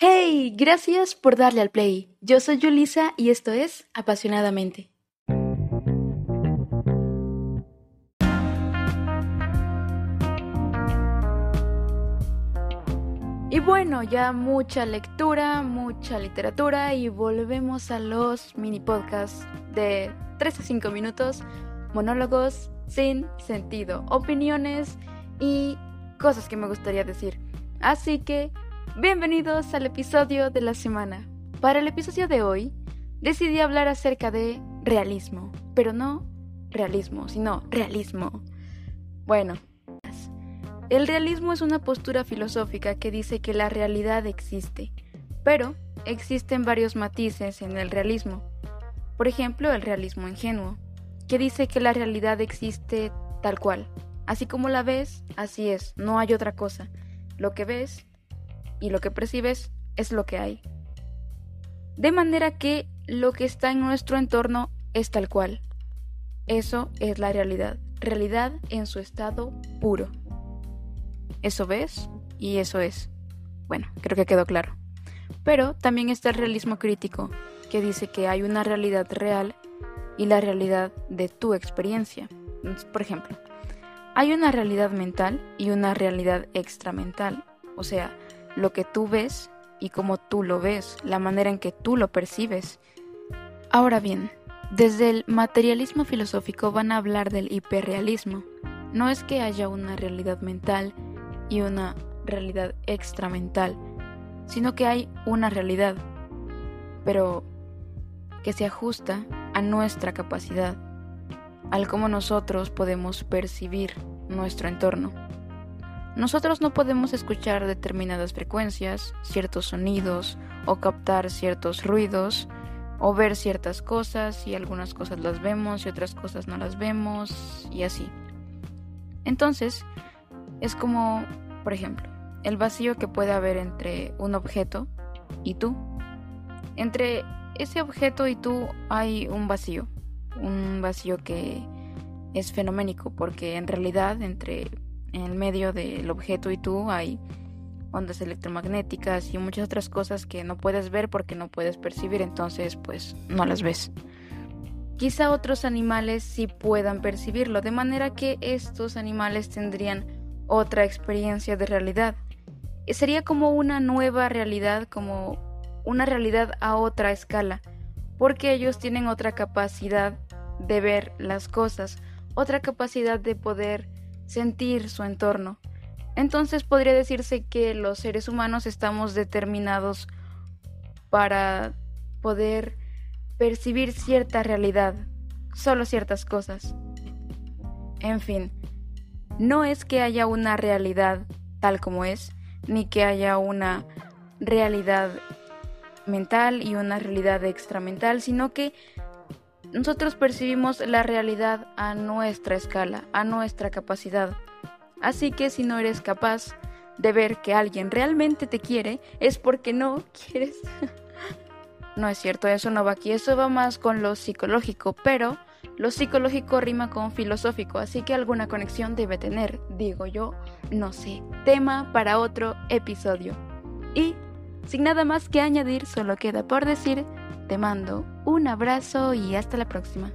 Hey, gracias por darle al play. Yo soy Yulisa y esto es Apasionadamente. Y bueno, ya mucha lectura, mucha literatura y volvemos a los mini podcasts de 3 a 5 minutos, monólogos sin sentido, opiniones y cosas que me gustaría decir. Así que Bienvenidos al episodio de la semana. Para el episodio de hoy, decidí hablar acerca de realismo, pero no realismo, sino realismo. Bueno, el realismo es una postura filosófica que dice que la realidad existe, pero existen varios matices en el realismo. Por ejemplo, el realismo ingenuo, que dice que la realidad existe tal cual. Así como la ves, así es, no hay otra cosa. Lo que ves y lo que percibes es lo que hay. De manera que lo que está en nuestro entorno es tal cual. Eso es la realidad, realidad en su estado puro. Eso ves y eso es. Bueno, creo que quedó claro. Pero también está el realismo crítico, que dice que hay una realidad real y la realidad de tu experiencia. Por ejemplo, hay una realidad mental y una realidad extramental. O sea, lo que tú ves y cómo tú lo ves, la manera en que tú lo percibes. Ahora bien, desde el materialismo filosófico van a hablar del hiperrealismo. No es que haya una realidad mental y una realidad extramental, sino que hay una realidad, pero que se ajusta a nuestra capacidad, al cómo nosotros podemos percibir nuestro entorno. Nosotros no podemos escuchar determinadas frecuencias, ciertos sonidos, o captar ciertos ruidos, o ver ciertas cosas, y algunas cosas las vemos y otras cosas no las vemos, y así. Entonces, es como, por ejemplo, el vacío que puede haber entre un objeto y tú. Entre ese objeto y tú hay un vacío, un vacío que es fenoménico, porque en realidad entre en medio del objeto y tú hay ondas electromagnéticas y muchas otras cosas que no puedes ver porque no puedes percibir, entonces pues no las ves. Quizá otros animales sí puedan percibirlo, de manera que estos animales tendrían otra experiencia de realidad. Sería como una nueva realidad, como una realidad a otra escala, porque ellos tienen otra capacidad de ver las cosas, otra capacidad de poder sentir su entorno. Entonces podría decirse que los seres humanos estamos determinados para poder percibir cierta realidad, solo ciertas cosas. En fin, no es que haya una realidad tal como es, ni que haya una realidad mental y una realidad extramental, sino que nosotros percibimos la realidad a nuestra escala, a nuestra capacidad. Así que si no eres capaz de ver que alguien realmente te quiere, es porque no quieres. no es cierto, eso no va aquí, eso va más con lo psicológico, pero lo psicológico rima con filosófico, así que alguna conexión debe tener, digo yo, no sé. Tema para otro episodio. Y, sin nada más que añadir, solo queda por decir te mando un abrazo y hasta la próxima.